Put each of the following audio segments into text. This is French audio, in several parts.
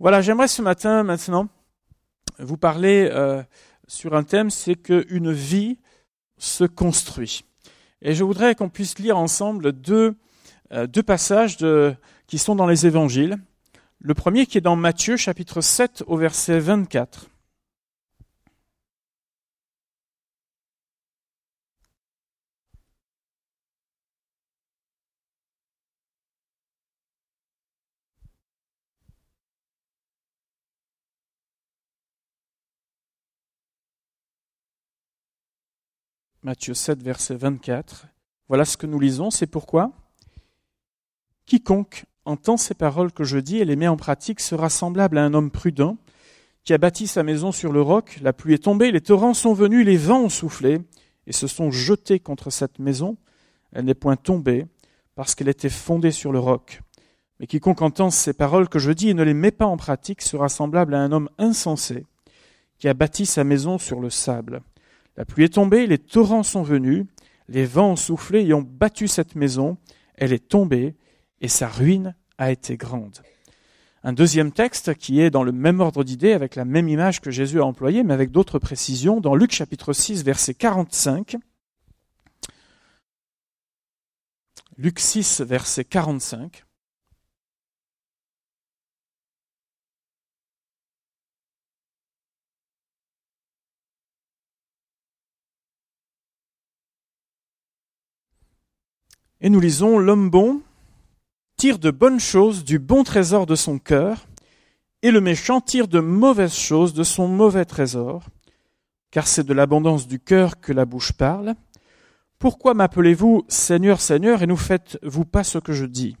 Voilà, j'aimerais ce matin maintenant vous parler euh, sur un thème, c'est qu'une vie se construit. Et je voudrais qu'on puisse lire ensemble deux, euh, passages qui sont dans les évangiles. Le premier qui est dans Matthieu chapitre 7 au verset 24. Matthieu 7, verset 24. Voilà ce que nous lisons, c'est pourquoi Quiconque entend ces paroles que je dis et les met en pratique sera semblable à un homme prudent qui a bâti sa maison sur le roc, la pluie est tombée, les torrents sont venus, les vents ont soufflé et se sont jetés contre cette maison. Elle n'est point tombée parce qu'elle était fondée sur le roc. Mais quiconque entend ces paroles que je dis et ne les met pas en pratique sera semblable à un homme insensé qui a bâti sa maison sur le sable. La pluie est tombée, les torrents sont venus, les vents ont soufflé et ont battu cette maison, elle est tombée et sa ruine a été grande. Un deuxième texte qui est dans le même ordre d'idée, avec la même image que Jésus a employée, mais avec d'autres précisions, dans Luc chapitre 6, verset 45. Luc 6, verset 45. Et nous lisons, L'homme bon tire de bonnes choses du bon trésor de son cœur, et le méchant tire de mauvaises choses de son mauvais trésor, car c'est de l'abondance du cœur que la bouche parle. Pourquoi m'appelez-vous Seigneur, Seigneur, et ne faites-vous pas ce que je dis?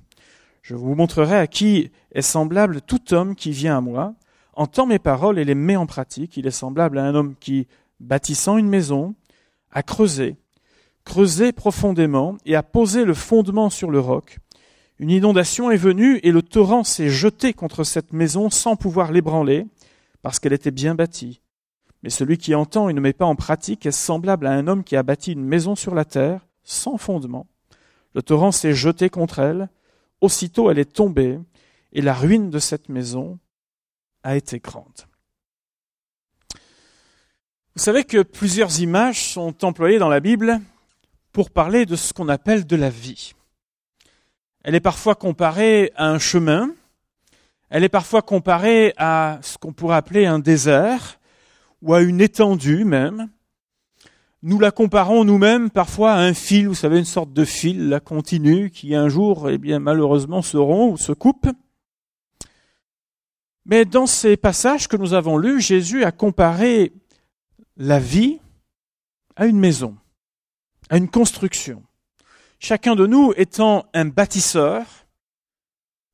Je vous montrerai à qui est semblable tout homme qui vient à moi, entend mes paroles et les met en pratique. Il est semblable à un homme qui, bâtissant une maison, a creusé, creusé profondément et a posé le fondement sur le roc. Une inondation est venue et le torrent s'est jeté contre cette maison sans pouvoir l'ébranler, parce qu'elle était bien bâtie. Mais celui qui entend et ne met pas en pratique est semblable à un homme qui a bâti une maison sur la terre, sans fondement. Le torrent s'est jeté contre elle, aussitôt elle est tombée, et la ruine de cette maison a été grande. Vous savez que plusieurs images sont employées dans la Bible pour parler de ce qu'on appelle de la vie. Elle est parfois comparée à un chemin, elle est parfois comparée à ce qu'on pourrait appeler un désert ou à une étendue même. Nous la comparons nous-mêmes parfois à un fil, vous savez, une sorte de fil la continue qui un jour, eh bien, malheureusement se rompt ou se coupe. Mais dans ces passages que nous avons lus, Jésus a comparé la vie à une maison à une construction. Chacun de nous étant un bâtisseur,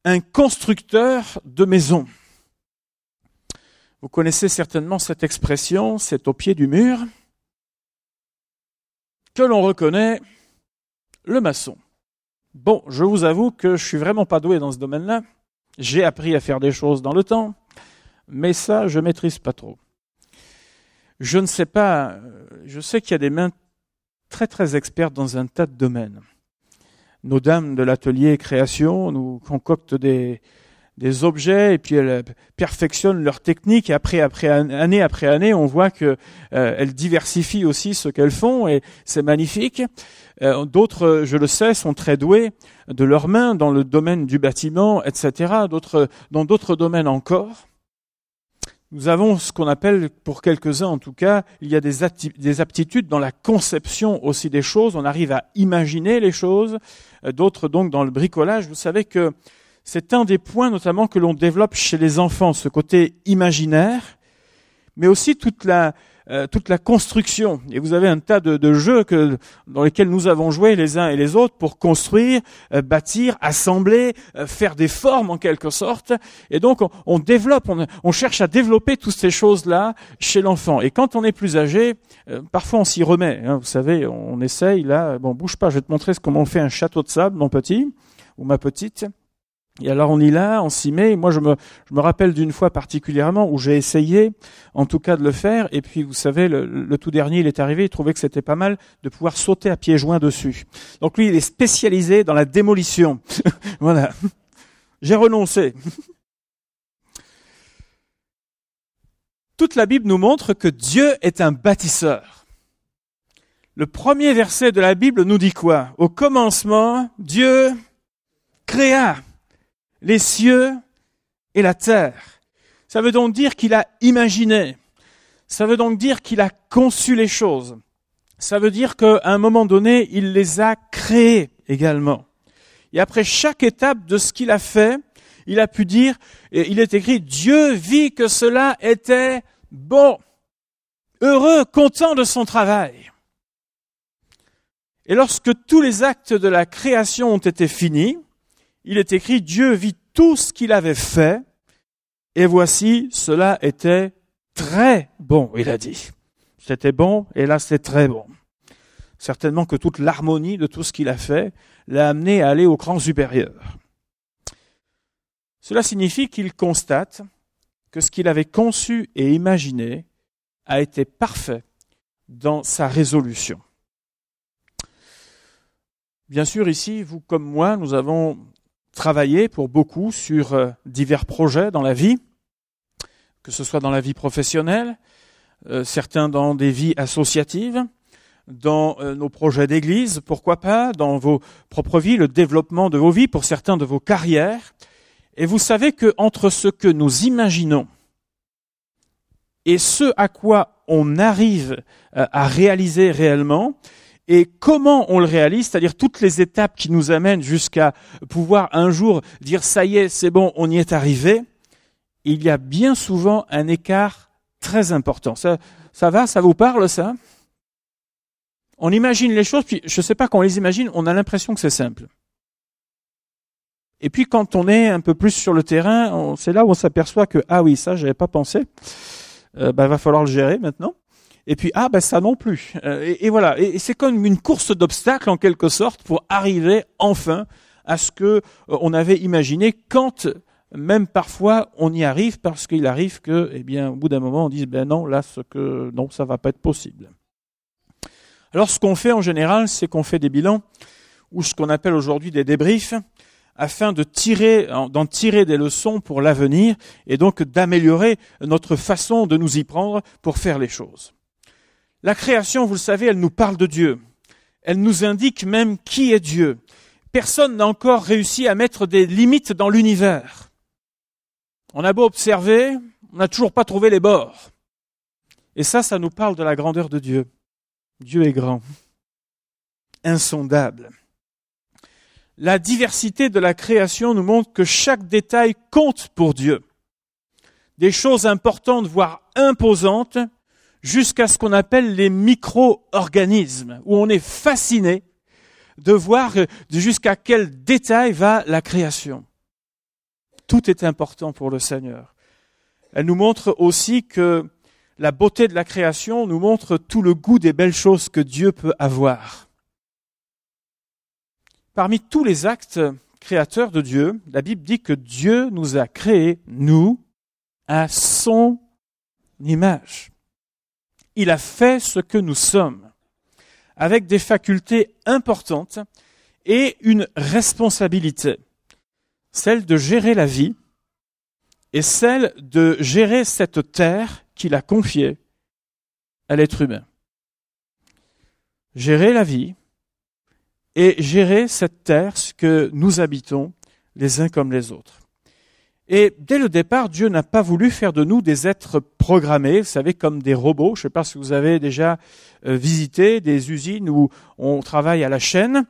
un constructeur de maisons. Vous connaissez certainement cette expression, c'est au pied du mur, que l'on reconnaît le maçon. Bon, je vous avoue que je suis vraiment pas doué dans ce domaine-là. J'ai appris à faire des choses dans le temps, mais ça, je maîtrise pas trop. Je ne sais pas, je sais qu'il y a des mains très très expertes dans un tas de domaines. Nos dames de l'atelier création nous concoctent des, des objets et puis elles perfectionnent leur technique et après après année après année on voit que euh, elles diversifient aussi ce qu'elles font et c'est magnifique. Euh, d'autres, je le sais, sont très doués de leurs mains dans le domaine du bâtiment, etc. D'autres dans d'autres domaines encore. Nous avons ce qu'on appelle, pour quelques-uns en tout cas, il y a des, aptitudes dans la conception aussi des choses. On arrive à imaginer les choses. Euh, d'autres donc dans le bricolage. Vous savez que c'est un des points notamment que l'on développe chez les enfants, ce côté imaginaire, mais aussi toute la, euh, toute la construction. Et vous avez un tas de, jeux que, dans lesquels nous avons joué les uns et les autres pour construire, euh, bâtir, assembler, euh, faire des formes en quelque sorte. Et donc on, développe, on, cherche à développer toutes ces choses-là chez l'enfant. Et quand on est plus âgé, parfois on s'y remet. Hein, vous savez, on essaye là. Bon, bouge pas, je vais te montrer comment on fait un château de sable, mon petit ou ma petite. Et alors on y là, on s'y met. Moi, je me, je me rappelle d'une fois particulièrement où j'ai essayé, en tout cas, de le faire. Et puis, vous savez, le, tout dernier, il est arrivé, il trouvait que c'était pas mal de pouvoir sauter à pieds joints dessus. Donc lui, il est spécialisé dans la démolition. voilà. J'ai renoncé. Toute la Bible nous montre que Dieu est un bâtisseur. Le premier verset de la Bible nous dit quoi? Au commencement, Dieu créa les cieux et la terre. Ça veut donc dire qu'il a imaginé. Ça veut donc dire qu'il a conçu les choses. Ça veut dire qu'à un moment donné, il les a créées également. Et après chaque étape de ce qu'il a fait, il a pu dire, et il est écrit, Dieu vit que cela était bon, heureux, content de son travail. Et lorsque tous les actes de la création ont été finis, il est écrit, Dieu vit tout ce qu'il avait fait, et voici, cela était très bon, il a dit. C'était bon, et là c'est très bon. Certainement que toute l'harmonie de tout ce qu'il a fait l'a amené à aller au cran supérieur. Cela signifie qu'il constate que ce qu'il avait conçu et imaginé a été parfait dans sa résolution. Bien sûr, ici, vous comme moi, nous avons travaillé pour beaucoup sur euh, divers projets dans la vie, que ce soit dans la vie professionnelle, euh, certains dans des vies associatives, dans euh, nos projets d'église, pourquoi pas, dans vos propres vies, le développement de vos vies, pour certains de vos carrières. Et vous savez que entre ce que nous imaginons et ce à quoi on arrive à réaliser réellement, et comment on le réalise, c'est-à-dire toutes les étapes qui nous amènent jusqu'à pouvoir un jour dire ça y est, c'est bon, on y est arrivé, il y a bien souvent un écart très important. Ça, ça va, ça vous parle ça? On imagine les choses, puis je ne sais pas quand on les imagine, on a l'impression que c'est simple. Et puis quand on est un peu plus sur le terrain, c'est là où on s'aperçoit que ah oui, ça j'avais pas pensé. Euh, bah, va falloir le gérer maintenant et puis ah ben ça non plus. Euh, et, voilà, et, c'est comme une course d'obstacles en quelque sorte pour arriver enfin à ce que euh, on avait imaginé quand même parfois on y arrive parce qu'il arrive que eh bien au bout d'un moment on dise ben non là ce que non ça va pas être possible. Alors ce qu'on fait en général, c'est qu'on fait des bilans ou ce qu'on appelle aujourd'hui des débriefs afin de tirer, d'en tirer des leçons pour l'avenir et donc d'améliorer notre façon de nous y prendre pour faire les choses. La création, vous le savez, elle nous parle de Dieu. Elle nous indique même qui est Dieu. Personne n'a encore réussi à mettre des limites dans l'univers. On a beau observer, on n'a toujours pas trouvé les bords. Et ça, ça nous parle de la grandeur de Dieu. Dieu est grand, insondable. La diversité de la création nous montre que chaque détail compte pour Dieu. Des choses importantes, voire imposantes, jusqu'à ce qu'on appelle les micro-organismes, où on est fasciné de voir jusqu'à quel détail va la création. Tout est important pour le Seigneur. Elle nous montre aussi que la beauté de la création nous montre tout le goût des belles choses que Dieu peut avoir. Parmi tous les actes créateurs de Dieu, la Bible dit que Dieu nous a créés, nous, à son image il a fait ce que nous sommes, avec des facultés importantes et une responsabilité, celle de gérer la vie et celle de gérer cette terre qu'il a confiée à l'être humain. Gérer la vie et gérer cette terre que nous habitons les uns comme les autres. Et dès le départ, Dieu n'a pas voulu faire de nous des êtres programmés, vous savez, comme des robots. Je ne sais pas si vous avez déjà euh, visité des usines où on travaille à la chaîne,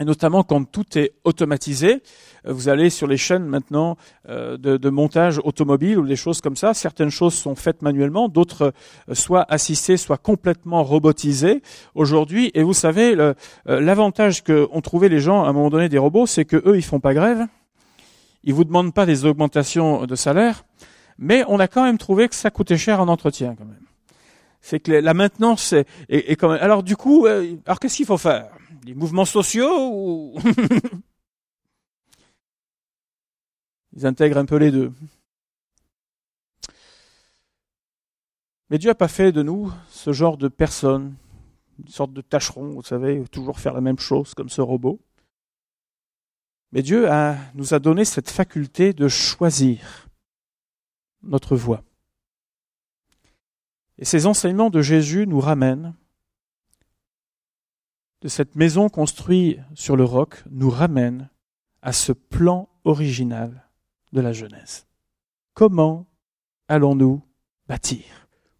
et notamment quand tout est automatisé. Euh, vous allez sur les chaînes maintenant euh, de, montage automobile ou des choses comme ça. Certaines choses sont faites manuellement, d'autres soit assistées, soit complètement robotisées aujourd'hui. Et vous savez, l'avantage qu'ont trouvé les gens à un moment donné des robots, c'est que eux, ils font pas grève ils vous demandent pas des augmentations de salaire, mais on a quand même trouvé que ça coûtait cher en entretien quand même. C'est que la maintenance est, quand même. Alors du coup, euh, alors qu'est-ce qu'il faut faire? Des mouvements sociaux ou? Ils intègrent un peu les deux. Mais Dieu n'a pas fait de nous ce genre de personnes, une sorte de tâcheron, vous savez, toujours faire la même chose comme ce robot. Mais Dieu nous a donné cette faculté de choisir notre voie. Et ces enseignements de Jésus nous ramènent de cette maison construite sur le roc, nous ramènent à ce plan original de la Genèse. Comment allons-nous bâtir?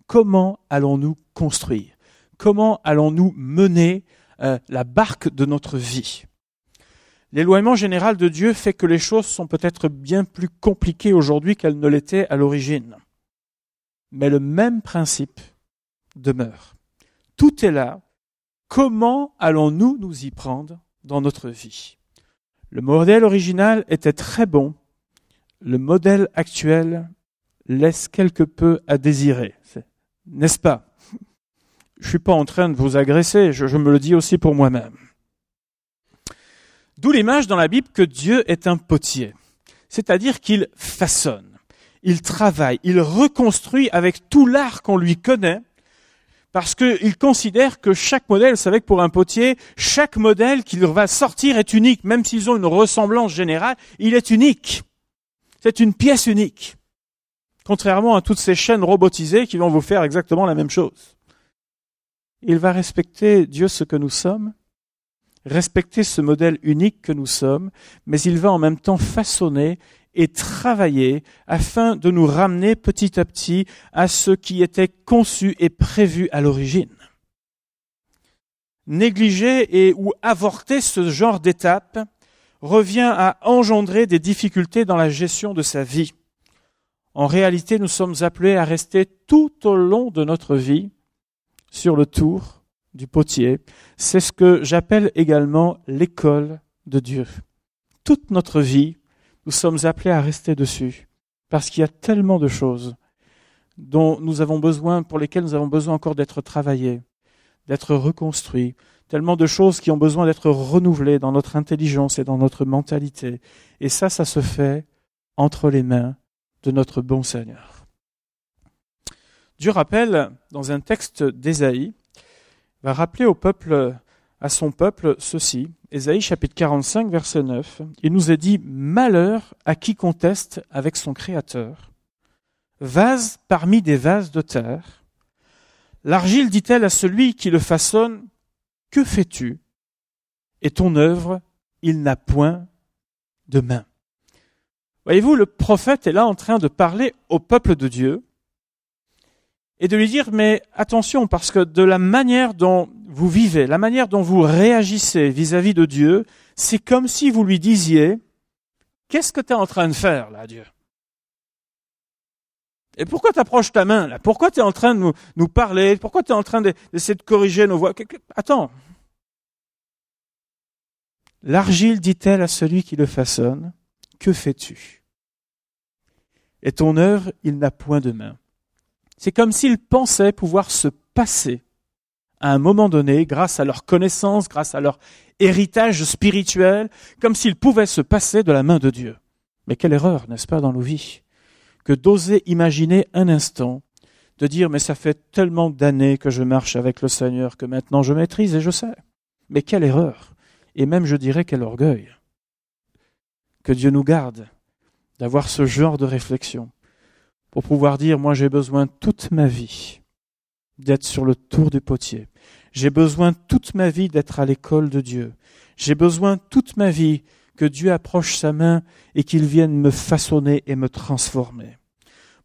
Comment allons-nous construire? Comment allons-nous mener euh, la barque de notre vie? L'éloignement général de Dieu fait que les choses sont peut-être bien plus compliquées aujourd'hui qu'elles ne l'étaient à l'origine. Mais le même principe demeure. Tout est là. Comment allons-nous nous y prendre dans notre vie? Le modèle original était très bon. Le modèle actuel laisse quelque peu à désirer. N'est-ce pas? Je suis pas en train de vous agresser, je, je me le dis aussi pour moi-même. D'où l'image dans la Bible que Dieu est un potier, c'est-à-dire qu'il façonne, il travaille, il reconstruit avec tout l'art qu'on lui connaît, parce qu'il considère que chaque modèle, vous savez que pour un potier, chaque modèle qu'il va sortir est unique, même s'ils ont une ressemblance générale, il est unique. C'est une pièce unique. Contrairement à toutes ces chaînes robotisées qui vont vous faire exactement la même chose. Il va respecter Dieu ce que nous sommes, respecter ce modèle unique que nous sommes, mais il va en même temps façonner et travailler afin de nous ramener petit à petit à ce qui était conçu et prévu à l'origine. Négliger et ou avorter ce genre d'étape revient à engendrer des difficultés dans la gestion de sa vie. En réalité, nous sommes appelés à rester tout au long de notre vie sur le tour du potier. C'est ce que j'appelle également l'école de Dieu. Toute notre vie, nous sommes appelés à rester dessus, parce qu'il y a tellement de choses dont nous avons besoin, pour lesquelles nous avons besoin encore d'être travaillés, d'être reconstruits, tellement de choses qui ont besoin d'être renouvelées dans notre intelligence et dans notre mentalité. Et ça, ça se fait entre les mains de notre bon Seigneur. Dieu rappelle dans un texte d'Ésaïe, va rappeler au peuple, à son peuple, ceci. Ésaïe chapitre 45, verset 9. Il nous est dit, malheur à qui conteste avec son Créateur. Vase parmi des vases de terre. L'argile dit-elle à celui qui le façonne, que fais-tu? Et ton œuvre, il n'a point de main. Voyez-vous, le prophète est là en train de parler au peuple de Dieu et de lui dire, mais attention, parce que de la manière dont vous vivez, la manière dont vous réagissez vis-à-vis de Dieu, c'est comme si vous lui disiez, qu'est-ce que tu es en train de faire là, Dieu? Et pourquoi tu approches ta main là? Pourquoi tu es en train de nous, parler? Pourquoi tu es en train d'essayer de corriger nos voix? Attends. L'argile dit-elle à celui qui le façonne, que fais-tu? Et ton œuvre, il n'a point de main. C'est comme s'ils pensaient pouvoir se passer à un moment donné, grâce à leur connaissance, grâce à leur héritage spirituel, comme s'ils pouvaient se passer de la main de Dieu. Mais quelle erreur, n'est-ce pas, dans nos vies, que d'oser imaginer un instant, de dire, mais ça fait tellement d'années que je marche avec le Seigneur que maintenant je maîtrise et je sais. Mais quelle erreur, et même je dirais quel orgueil. Que Dieu nous garde d'avoir ce genre de réflexion pour pouvoir dire, moi j'ai besoin toute ma vie d'être sur le tour du potier. J'ai besoin toute ma vie d'être à l'école de Dieu. J'ai besoin toute ma vie que Dieu approche sa main et qu'il vienne me façonner et me transformer.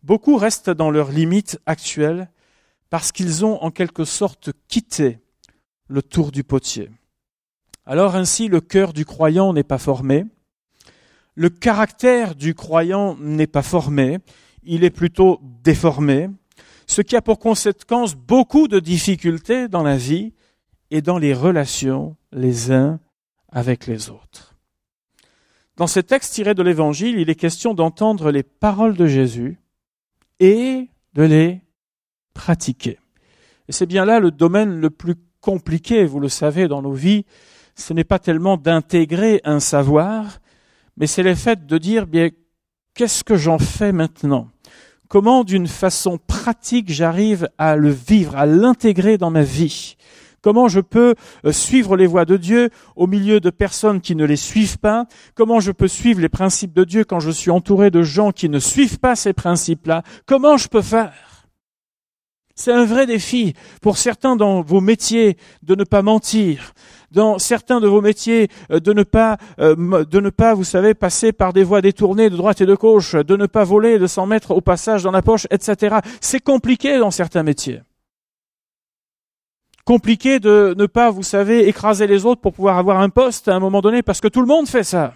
Beaucoup restent dans leurs limites actuelles parce qu'ils ont en quelque sorte quitté le tour du potier. Alors ainsi le cœur du croyant n'est pas formé, le caractère du croyant n'est pas formé, il est plutôt déformé, ce qui a pour conséquence beaucoup de difficultés dans la vie et dans les relations les uns avec les autres. Dans ces textes tirés de l'Évangile, il est question d'entendre les paroles de Jésus et de les pratiquer. C'est bien là le domaine le plus compliqué, vous le savez, dans nos vies. Ce n'est pas tellement d'intégrer un savoir, mais c'est le fait de dire, bien, qu'est-ce que j'en fais maintenant? Comment d'une façon pratique j'arrive à le vivre, à l'intégrer dans ma vie? Comment je peux euh, suivre les voies de Dieu au milieu de personnes qui ne les suivent pas? Comment je peux suivre les principes de Dieu quand je suis entouré de gens qui ne suivent pas ces principes-là? Comment je peux faire? C'est un vrai défi pour certains dans vos métiers de ne pas mentir, dans certains de vos métiers euh, de ne pas, euh, de ne pas, vous savez, passer par des voies détournées de droite et de gauche, de ne pas voler, de s'en mettre au passage dans la poche, etc. C'est compliqué dans certains métiers. Compliqué de ne pas, vous savez, écraser les autres pour pouvoir avoir un poste à un moment donné, parce que tout le monde fait ça.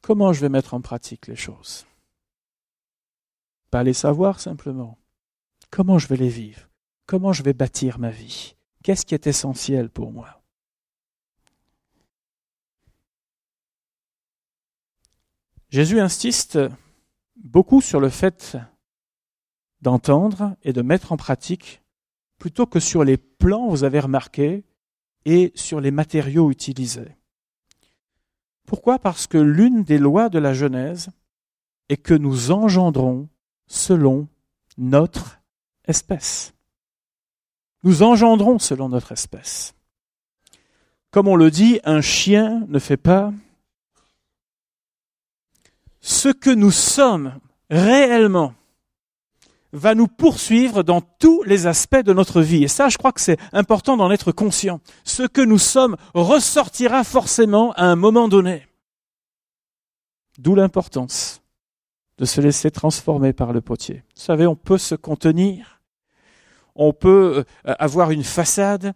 Comment je vais mettre en pratique les choses? Pas les savoir simplement. Comment je vais les vivre? Comment je vais bâtir ma vie? Qu'est-ce qui est essentiel pour moi? Jésus insiste beaucoup sur le fait d'entendre et de mettre en pratique plutôt que sur les plans, vous avez remarqué, et sur les matériaux utilisés. Pourquoi? Parce que l'une des lois de la Genèse est que nous engendrons selon notre espèce. Nous engendrons selon notre espèce. Comme on le dit, un chien ne fait pas ce que nous sommes réellement va nous poursuivre dans tous les aspects de notre vie. Et ça, je crois que c'est important d'en être conscient. Ce que nous sommes ressortira forcément à un moment donné. D'où l'importance de se laisser transformer par le potier. Vous savez, on peut se contenir, on peut euh, avoir une façade,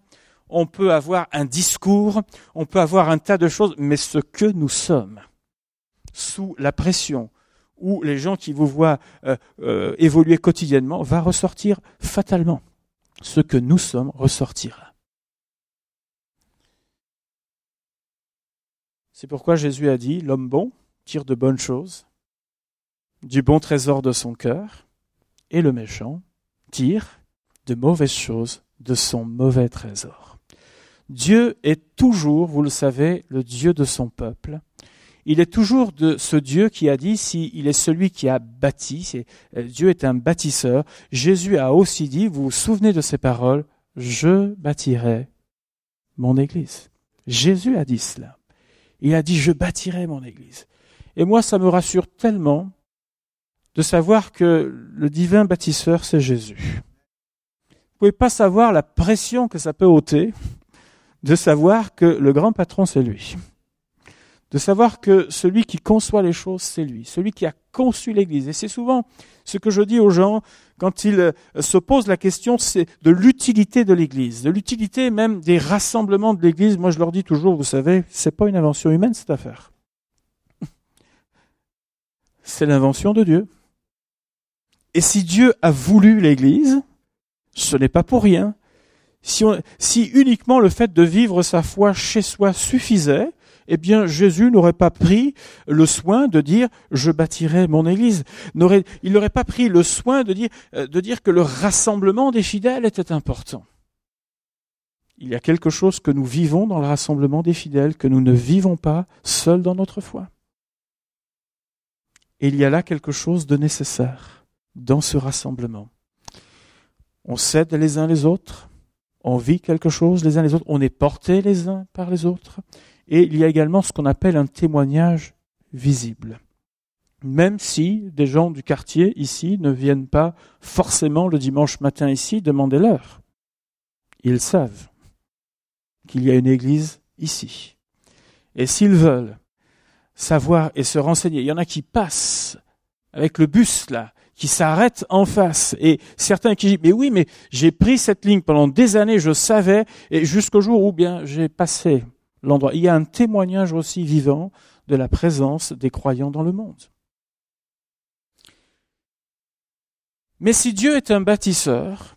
on peut avoir un discours, on peut avoir un tas de choses, mais ce que nous sommes, sous la pression, ou les gens qui vous voient euh, euh, évoluer quotidiennement va ressortir fatalement. Ce que nous sommes ressortira. C'est pourquoi Jésus a dit, l'homme bon tire de bonnes choses, du bon trésor de son cœur, et le méchant tire de mauvaises choses de son mauvais trésor. Dieu est toujours, vous le savez, le Dieu de son peuple, il est toujours de ce Dieu qui a dit, s'il est celui qui a bâti, euh, Dieu est un bâtisseur. Jésus a aussi dit, vous vous souvenez de ces paroles, je bâtirai mon église. Jésus a dit cela. Il a dit, je bâtirai mon église. Et moi, ça me rassure tellement de savoir que le divin bâtisseur, c'est Jésus. Vous pouvez pas savoir la pression que ça peut ôter de savoir que le grand patron, c'est lui de savoir que celui qui conçoit les choses, c'est lui, celui qui a conçu l'Église. Et c'est souvent ce que je dis aux gens quand ils euh, se posent la question de l'utilité de l'Église, de l'utilité même des rassemblements de l'Église. Moi, je leur dis toujours, vous savez, c'est pas une invention humaine cette affaire. C'est l'invention de Dieu. Et si Dieu a voulu l'Église, ce n'est pas pour rien. Si, uniquement le fait de vivre sa foi chez soi suffisait, eh bien Jésus n'aurait pas pris le soin de dire je bâtirai mon église. il n'aurait pas pris le soin de dire, euh, de dire que le rassemblement des fidèles était important. Il y a quelque chose que nous vivons dans le rassemblement des fidèles que nous ne vivons pas seuls dans notre foi. Et il y a là quelque chose de nécessaire dans ce rassemblement. On s'aide les uns les autres, on vit quelque chose les uns les autres, on est portés les uns par les autres, et il y a également ce qu'on appelle un témoignage visible. Même si des gens du quartier ici ne viennent pas forcément le dimanche matin ici demander l'heure. Ils savent qu'il y a une église ici. Et s'ils veulent savoir et se renseigner, il y en a qui passent avec le bus là, qui s'arrêtent en face. Et certains qui disent, mais oui, mais j'ai pris cette ligne pendant des années, je savais, et jusqu'au jour où bien j'ai passé l'endroit. Il y a un témoignage aussi vivant de la présence des croyants dans le monde. Mais si Dieu est un bâtisseur,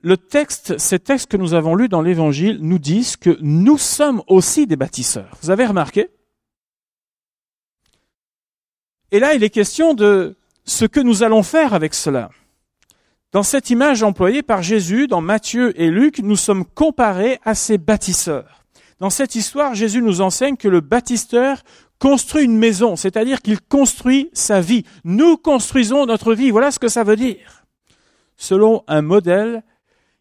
le texte, ces textes que nous avons lus dans l'Évangile nous disent que nous sommes aussi des bâtisseurs. Vous avez remarqué? Et là, il est question de ce que nous allons faire avec cela. Dans cette image employée par Jésus dans Matthieu et Luc, nous sommes comparés à ces bâtisseurs. Dans cette histoire, Jésus nous enseigne que le bâtisseur construit une maison, c'est-à-dire qu'il construit sa vie. Nous construisons notre vie. Voilà ce que ça veut dire. Selon un modèle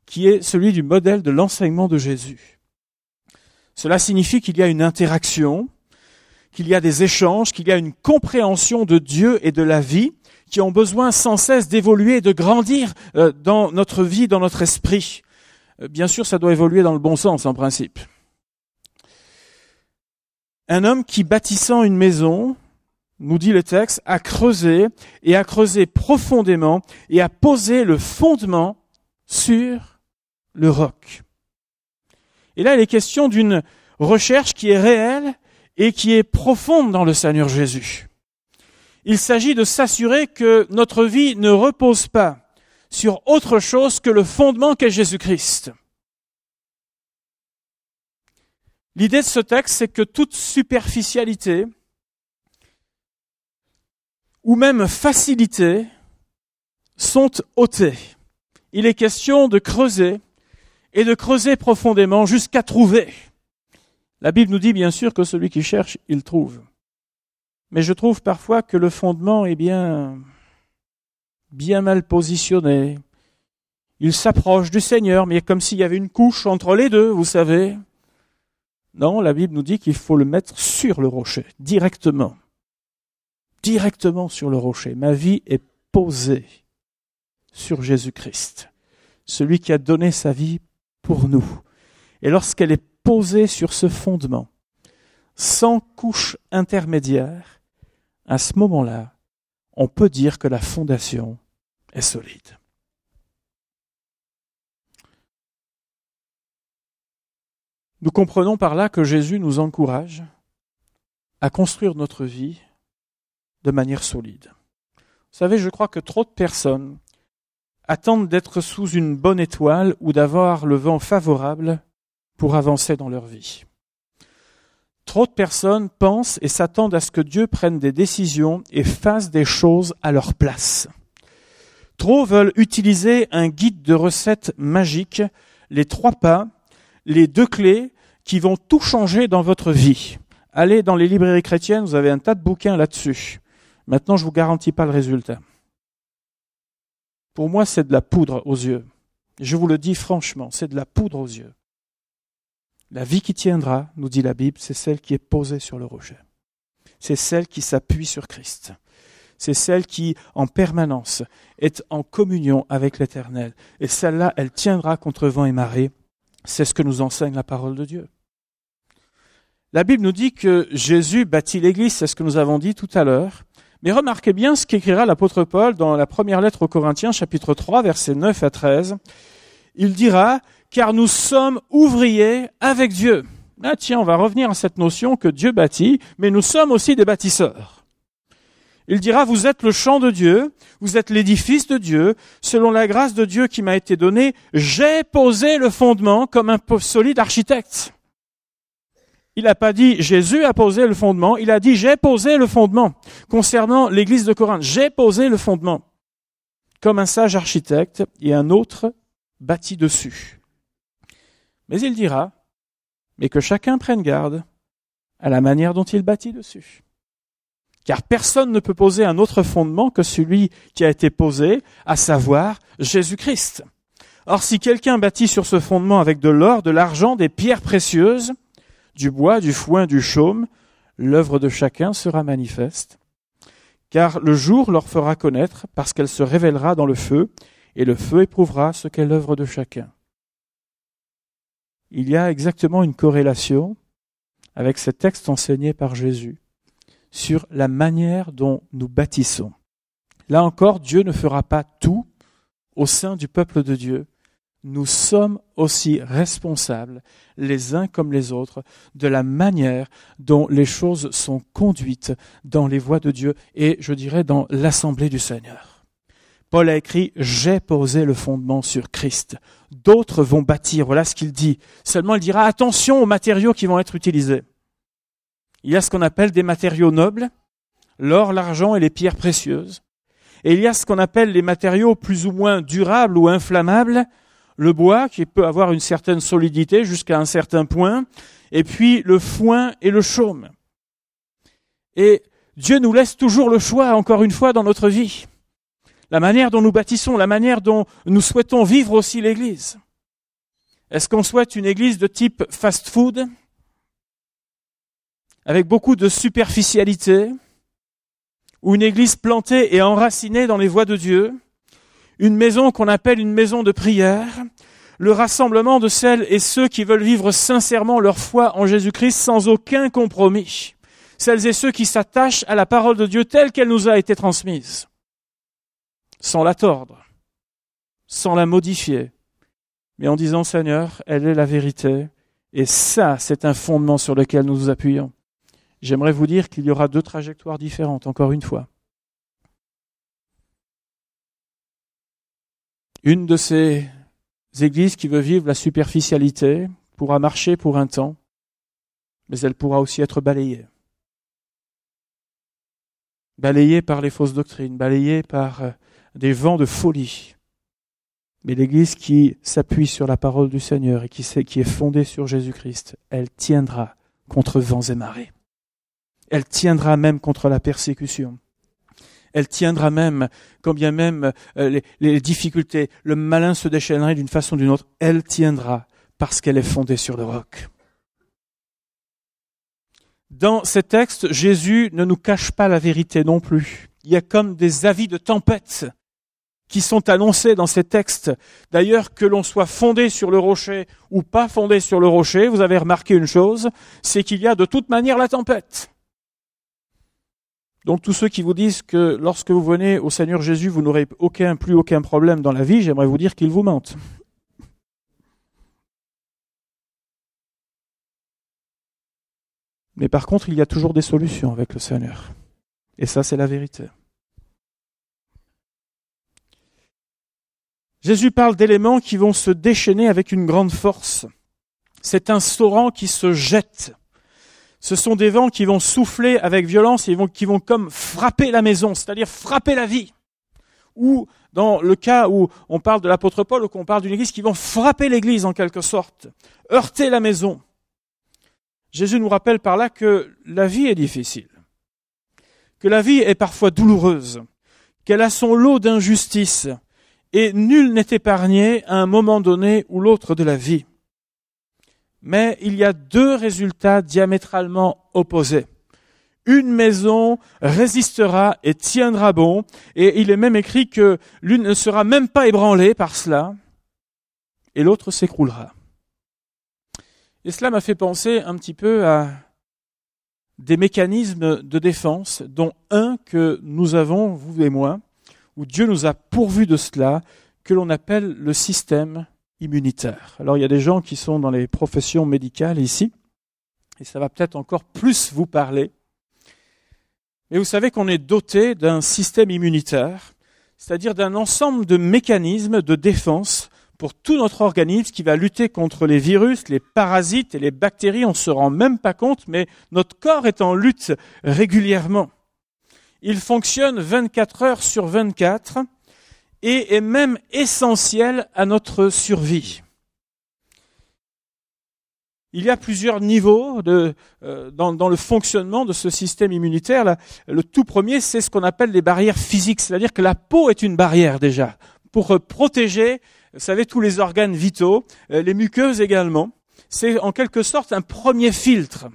qui est celui du modèle de l'enseignement de Jésus. Cela signifie qu'il y a une interaction, qu'il y a des échanges, qu'il y a une compréhension de Dieu et de la vie qui ont besoin sans cesse d'évoluer de grandir euh, dans notre vie, dans notre esprit. Euh, bien sûr, ça doit évoluer dans le bon sens en principe. Un homme qui bâtissant une maison, nous dit le texte, a creusé et a creusé profondément et a posé le fondement sur le roc. Et là, il est question d'une recherche qui est réelle et qui est profonde dans le Seigneur Jésus. Il s'agit de s'assurer que notre vie ne repose pas sur autre chose que le fondement qu'est Jésus-Christ. L'idée de ce texte, c'est que toute superficialité ou même facilité sont ôtées. Il est question de creuser et de creuser profondément jusqu'à trouver. La Bible nous dit bien sûr que celui qui cherche, il trouve. Mais je trouve parfois que le fondement est bien, bien mal positionné. Il s'approche du Seigneur, mais comme s'il y avait une couche entre les deux, vous savez. Non, la Bible nous dit qu'il faut le mettre sur le rocher, directement. Directement sur le rocher. Ma vie est posée sur Jésus-Christ, celui qui a donné sa vie pour nous. Et lorsqu'elle est posée sur ce fondement, sans couche intermédiaire, à ce moment-là, on peut dire que la fondation est solide. Nous comprenons par là que Jésus nous encourage à construire notre vie de manière solide. Vous savez, je crois que trop de personnes attendent d'être sous une bonne étoile ou d'avoir le vent favorable pour avancer dans leur vie. Trop de personnes pensent et s'attendent à ce que Dieu prenne des décisions et fasse des choses à leur place. Trop veulent utiliser un guide de recettes magique, les trois pas, les deux clés qui vont tout changer dans votre vie. Allez dans les librairies chrétiennes, vous avez un tas de bouquins là-dessus. Maintenant, je vous garantis pas le résultat. Pour moi, c'est de la poudre aux yeux. Je vous le dis franchement, c'est de la poudre aux yeux. La vie qui tiendra, nous dit la Bible, c'est celle qui est posée sur le rocher. C'est celle qui s'appuie sur Christ. C'est celle qui, en permanence, est en communion avec l'Éternel. Et celle-là, elle tiendra contre vent et marée. C'est ce que nous enseigne la parole de Dieu. La Bible nous dit que Jésus bâtit l'Église, c'est ce que nous avons dit tout à l'heure. Mais remarquez bien ce qu'écrira l'apôtre Paul dans la première lettre aux Corinthiens, chapitre 3, versets 9 à 13. Il dira, car nous sommes ouvriers avec Dieu. Ah tiens, on va revenir à cette notion que Dieu bâtit, mais nous sommes aussi des bâtisseurs. Il dira, vous êtes le champ de Dieu, vous êtes l'édifice de Dieu, selon la grâce de Dieu qui m'a été donnée, j'ai posé le fondement comme un solide architecte. Il n'a pas dit Jésus a posé le fondement, il a dit j'ai posé le fondement. Concernant l'église de Corinthe, j'ai posé le fondement. Comme un sage architecte et un autre bâti dessus. Mais il dira, mais que chacun prenne garde à la manière dont il bâtit dessus. Car personne ne peut poser un autre fondement que celui qui a été posé, à savoir Jésus-Christ. Or, si quelqu'un bâtit sur ce fondement avec de l'or, de l'argent, des pierres précieuses, du bois, du foin, du chaume, l'œuvre de chacun sera manifeste. Car le jour leur fera connaître, parce qu'elle se révélera dans le feu, et le feu éprouvera ce qu'est l'œuvre de chacun. Il y a exactement une corrélation avec ce texte enseigné par Jésus sur la manière dont nous bâtissons. Là encore, Dieu ne fera pas tout au sein du peuple de Dieu, nous sommes aussi responsables, les uns comme les autres, de la manière dont les choses sont conduites dans les voies de Dieu et, je dirais, dans l'assemblée du Seigneur. Paul a écrit, j'ai posé le fondement sur Christ. D'autres vont bâtir. Voilà ce qu'il dit. Seulement, il dira, attention aux matériaux qui vont être utilisés. Il y a ce qu'on appelle des matériaux nobles, l'or, l'argent et les pierres précieuses. Et il y a ce qu'on appelle les matériaux plus ou moins durables ou inflammables, le bois qui peut avoir une certaine solidité jusqu'à un certain point, et puis le foin et le chaume. Et Dieu nous laisse toujours le choix, encore une fois, dans notre vie. La manière dont nous bâtissons, la manière dont nous souhaitons vivre aussi l'Église. Est-ce qu'on souhaite une Église de type fast-food avec beaucoup de superficialité, ou une église plantée et enracinée dans les voies de Dieu, une maison qu'on appelle une maison de prière, le rassemblement de celles et ceux qui veulent vivre sincèrement leur foi en Jésus-Christ sans aucun compromis, celles et ceux qui s'attachent à la parole de Dieu telle qu'elle nous a été transmise, sans la tordre, sans la modifier, mais en disant Seigneur, elle est la vérité, et ça, c'est un fondement sur lequel nous nous appuyons. J'aimerais vous dire qu'il y aura deux trajectoires différentes, encore une fois. Une de ces églises qui veut vivre la superficialité pourra marcher pour un temps, mais elle pourra aussi être balayée. Balayée par les fausses doctrines, balayée par euh, des vents de folie. Mais l'Église qui s'appuie sur la parole du Seigneur et qui, qui est fondée sur Jésus-Christ, elle tiendra contre vents et marées. Elle tiendra même contre la persécution elle tiendra même, quand bien même euh, les, difficultés, le malin se déchaînerait d'une façon ou d'une autre, elle tiendra parce qu'elle est fondée sur le roc. Dans ces textes, Jésus ne nous cache pas la vérité non plus. Il y a comme des avis de tempête qui sont annoncés dans ces textes. D'ailleurs, que l'on soit fondé sur le rocher ou pas fondé sur le rocher, vous avez remarqué une chose, c'est qu'il y a de toute manière la tempête. Donc tous ceux qui vous disent que lorsque vous venez au Seigneur Jésus, vous n'aurez aucun, plus aucun problème dans la vie, j'aimerais vous dire qu'ils vous mentent. Mais par contre, il y a toujours des solutions avec le Seigneur. Et ça, c'est la vérité. Jésus parle d'éléments qui vont se déchaîner avec une grande force. C'est un torrent qui se jette ce sont des vents qui vont souffler avec violence et qui vont comme frapper la maison, c'est-à-dire frapper la vie. Ou dans le cas où on parle de l'apôtre Paul ou qu'on parle d'une église, qui vont frapper l'église en quelque sorte, heurter la maison. Jésus nous rappelle par là que la vie est difficile, que la vie est parfois douloureuse, qu'elle a son lot d'injustice, et nul n'est épargné à un moment donné ou l'autre de la vie mais il y a deux résultats diamétralement opposés. Une maison résistera et tiendra bon, et il est même écrit que l'une ne sera même pas ébranlée par cela, et l'autre s'écroulera. Et cela m'a fait penser un petit peu à des mécanismes de défense, dont un que nous avons, vous et moi, où Dieu nous a pourvu de cela, que l'on appelle le système immunitaire. Alors il y a des gens qui sont dans les professions médicales ici, et ça va peut-être encore plus vous parler. Mais vous savez qu'on est doté d'un système immunitaire, c'est-à-dire d'un ensemble de mécanismes de défense pour tout notre organisme qui va lutter contre les virus, les parasites et les bactéries. On ne se rend même pas compte, mais notre corps est en lutte régulièrement. Il fonctionne 24 heures sur 24 et est même essentiel à notre survie. Il y a plusieurs niveaux euh, dans, le fonctionnement de ce système immunitaire. le tout premier, c'est ce qu'on appelle les barrières physiques, c'est-à-dire que la peau est une barrière déjà pour protéger, savez, tous les organes vitaux, euh, les muqueuses également. C'est en quelque sorte un premier filtre.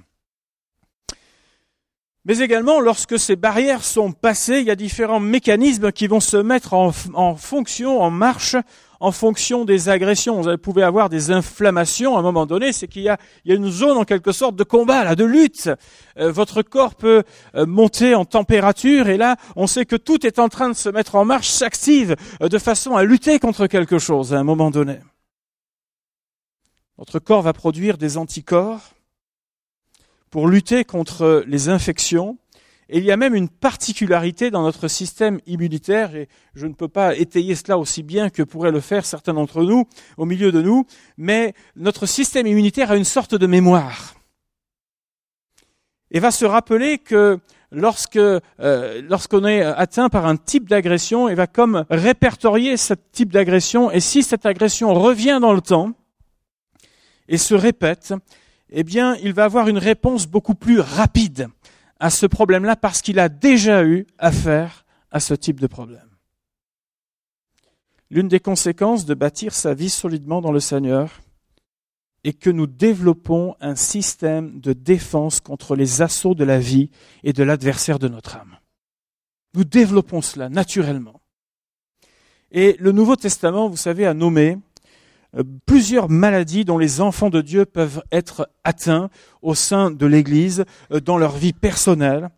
Mais également, lorsque ces barrières sont passées, il y a différents mécanismes qui vont se mettre en, fonction, en marche, en fonction des agressions. Vous pouvez avoir des inflammations à un moment donné, c'est qu'il y a, une zone en quelque sorte de combat, là, de lutte. Euh, votre corps peut euh, monter en température et là, on sait que tout est en train de se mettre en marche, s'active euh, de façon à lutter contre quelque chose à un moment donné. Votre corps va produire des anticorps pour lutter contre les infections. Il y a même une particularité dans notre système immunitaire, et je ne peux pas étayer cela aussi bien que pourraient le faire certains d'entre nous au milieu de nous, mais notre système immunitaire a une sorte de mémoire. Et va se rappeler que lorsque euh, lorsqu'on est atteint par un type d'agression, il va comme répertorier ce type d'agression, et si cette agression revient dans le temps et se répète, eh bien, il va avoir une réponse beaucoup plus rapide à ce problème-là parce qu'il a déjà eu affaire à ce type de problème. L'une des conséquences de bâtir sa vie solidement dans le Seigneur, et que nous développons un système de défense contre les assauts de la vie et de l'adversaire de notre âme. Nous développons cela naturellement. Et le Nouveau Testament, vous savez, a nommé plusieurs maladies dont les enfants de Dieu peuvent être atteints au sein de l'Église, euh, dans leur vie personnelle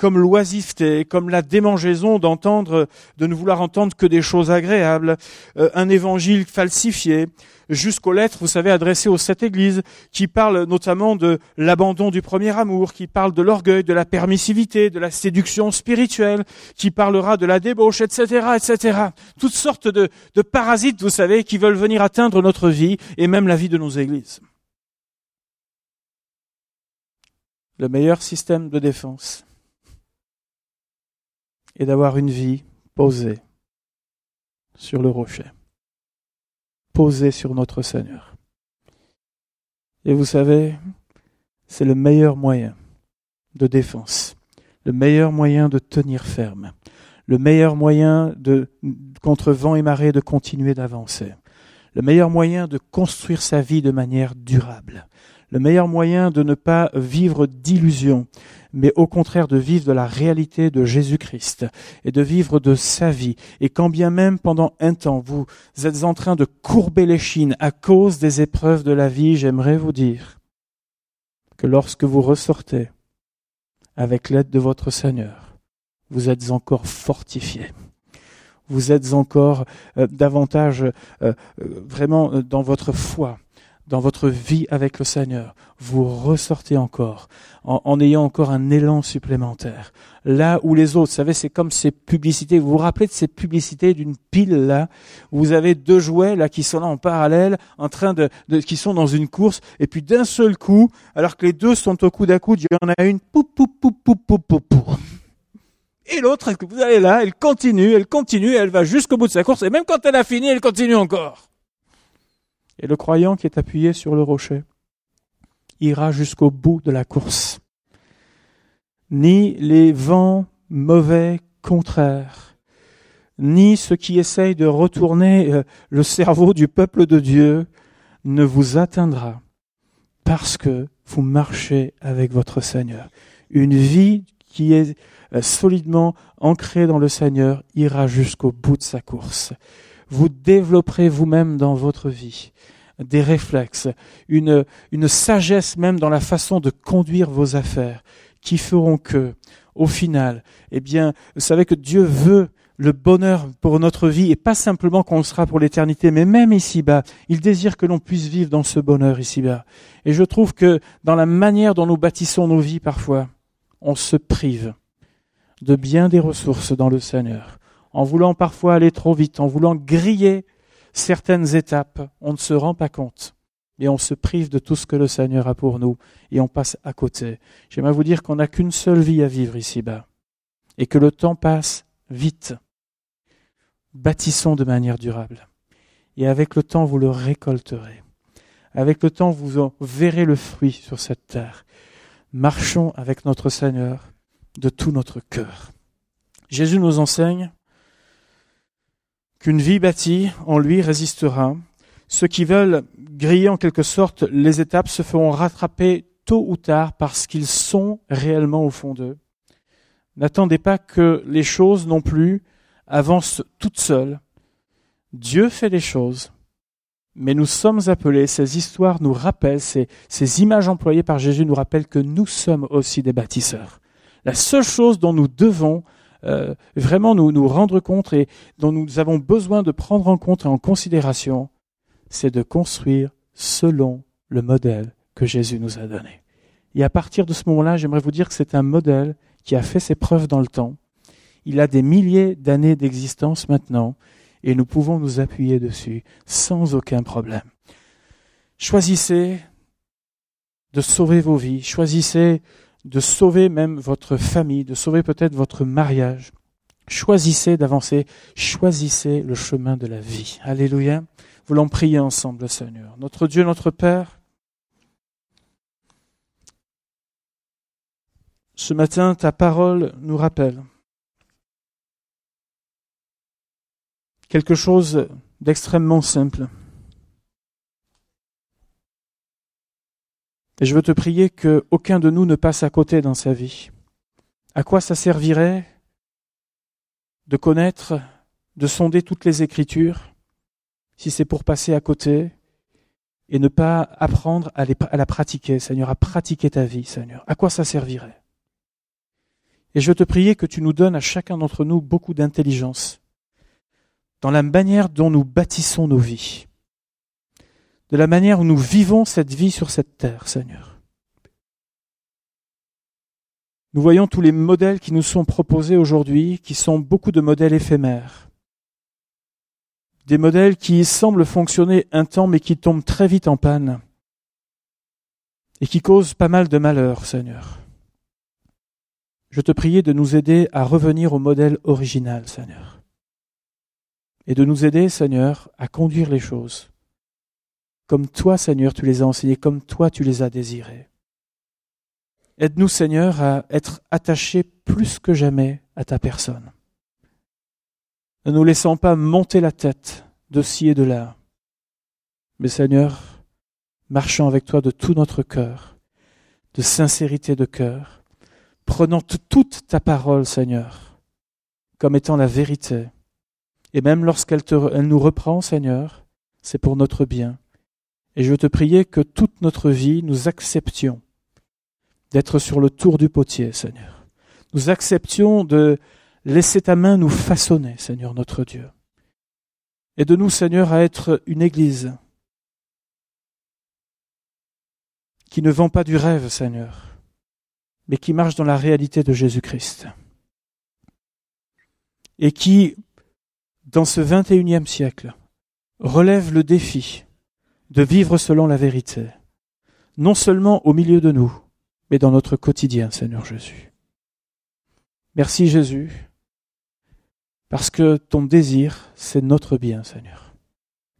comme l'oisiveté, comme la démangeaison d'entendre, de ne vouloir entendre que des choses agréables, euh, un évangile falsifié, jusqu'aux lettres, vous savez, adressées aux sept églises, qui parlent notamment de l'abandon du premier amour, qui parlent de l'orgueil, de la permissivité, de la séduction spirituelle, qui parlera de la débauche, etc., etc. Toutes sortes de, de parasites, vous savez, qui veulent venir atteindre notre vie et même la vie de nos églises. Le meilleur système de défense, et d'avoir une vie posée sur le rocher, posée sur notre Seigneur. Et vous savez, c'est le meilleur moyen de défense, le meilleur moyen de tenir ferme, le meilleur moyen de, contre vent et marée, de continuer d'avancer, le meilleur moyen de construire sa vie de manière durable, le meilleur moyen de ne pas vivre d'illusions, mais au contraire de vivre de la réalité de Jésus-Christ et de vivre de sa vie. Et quand bien même pendant un temps vous êtes en train de courber les chines à cause des épreuves de la vie, j'aimerais vous dire que lorsque vous ressortez avec l'aide de votre Seigneur, vous êtes encore fortifié. Vous êtes encore euh, davantage euh, euh, vraiment dans votre foi dans votre vie avec le Seigneur, vous ressortez encore en, ayant encore un élan supplémentaire. Là où les autres, vous savez, c'est comme ces publicités. Vous vous rappelez de ces publicités d'une pile là? Où vous avez deux jouets là qui sont là en parallèle, en train de, qui sont dans une course, et puis d'un seul coup, alors que les deux sont au coude à coude, il y en a une pou pou pou pou pou pou pou. Et l'autre, vous allez là, elle continue, elle continue, elle va jusqu'au bout de sa course, et même quand elle a fini, elle continue encore. Et le croyant qui est appuyé sur le rocher ira jusqu'au bout de la course. Ni les vents mauvais contraires, ni ceux qui essayent de retourner euh, le cerveau du peuple de Dieu ne vous atteindra parce que vous marchez avec votre Seigneur. Une vie qui est euh, solidement ancrée dans le Seigneur ira jusqu'au bout de sa course vous développerez vous-même dans votre vie des réflexes, une, une sagesse même dans la façon de conduire vos affaires, qui feront que, au final, eh bien, vous savez que Dieu veut le bonheur pour notre vie et pas simplement qu'on sera pour l'éternité, mais même ici-bas, il désire que l'on puisse vivre dans ce bonheur ici-bas. Et je trouve que dans la manière dont nous bâtissons nos vies parfois, on se prive de bien des ressources dans le Seigneur en voulant parfois aller trop vite, en voulant griller certaines étapes, on ne se rend pas compte. Et on se prive de tout ce que le Seigneur a pour nous et on passe à côté. J'aimerais vous dire qu'on n'a qu'une seule vie à vivre ici-bas et que le temps passe vite. Bâtissons de manière durable. Et avec le temps, vous le récolterez. Avec le temps, vous en verrez le fruit sur cette terre. Marchons avec notre Seigneur de tout notre cœur. Jésus nous enseigne qu'une vie bâtie en lui résistera. Ceux qui veulent griller en quelque sorte les étapes se feront rattraper tôt ou tard parce qu'ils sont réellement au fond d'eux. N'attendez pas que les choses non plus avancent toutes seules. Dieu fait des choses, mais nous sommes appelés, ces histoires nous rappellent, ces images employées par Jésus nous rappellent que nous sommes aussi des bâtisseurs. La seule chose dont nous devons euh, vraiment nous, nous rendre compte et dont nous avons besoin de prendre en compte et en considération, c'est de construire selon le modèle que Jésus nous a donné. Et à partir de ce moment-là, j'aimerais vous dire que c'est un modèle qui a fait ses preuves dans le temps. Il a des milliers d'années d'existence maintenant et nous pouvons nous appuyer dessus sans aucun problème. Choisissez de sauver vos vies, choisissez de sauver même votre famille, de sauver peut-être votre mariage. Choisissez d'avancer, choisissez le chemin de la vie. Alléluia. Voulons prier ensemble, Seigneur. Notre Dieu, notre Père, ce matin, ta parole nous rappelle quelque chose d'extrêmement simple. Et je veux te prier que aucun de nous ne passe à côté dans sa vie. À quoi ça servirait de connaître, de sonder toutes les Écritures, si c'est pour passer à côté et ne pas apprendre à, à, la pratiquer, Seigneur, à pratiquer ta vie, Seigneur. À quoi ça servirait? Et je veux te prier que tu nous donnes à chacun d'entre nous beaucoup d'intelligence dans la manière dont nous bâtissons nos vies, de la manière où nous vivons cette vie sur cette terre, Seigneur. Nous voyons tous les modèles qui nous sont proposés aujourd'hui, qui sont beaucoup de modèles éphémères. Des modèles qui semblent fonctionner un temps mais qui tombent très vite en panne et qui causent pas mal de malheur, Seigneur. Je te priais de nous aider à revenir au modèle original, Seigneur. Et de nous aider, Seigneur, à conduire les choses comme toi, Seigneur, tu les as enseignés, comme toi, tu les as désirés. Aide-nous, Seigneur, à être attachés plus que jamais à ta personne. Ne nous laissons pas monter la tête de ci et de là. Mais Seigneur, marchons avec toi de tout notre cœur, de sincérité de cœur, prenant toute ta parole, Seigneur, comme étant la vérité. Et même lorsqu'elle elle nous reprend, Seigneur, c'est pour notre bien. Et je veux te prier que toute notre vie, nous acceptions d'être sur le tour du potier, Seigneur. Nous acceptions de laisser ta main nous façonner, Seigneur notre Dieu. Et de nous, Seigneur, à être une Église qui ne vend pas du rêve, Seigneur, mais qui marche dans la réalité de Jésus-Christ. Et qui, dans ce vingt et unième siècle, relève le défi de vivre selon la vérité, non seulement au milieu de nous, mais dans notre quotidien, Seigneur Jésus. Merci Jésus, parce que ton désir, c'est notre bien, Seigneur.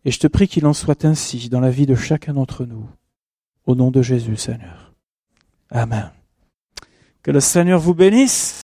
Et je te prie qu'il en soit ainsi dans la vie de chacun d'entre nous, au nom de Jésus, Seigneur. Amen. Que le Seigneur vous bénisse.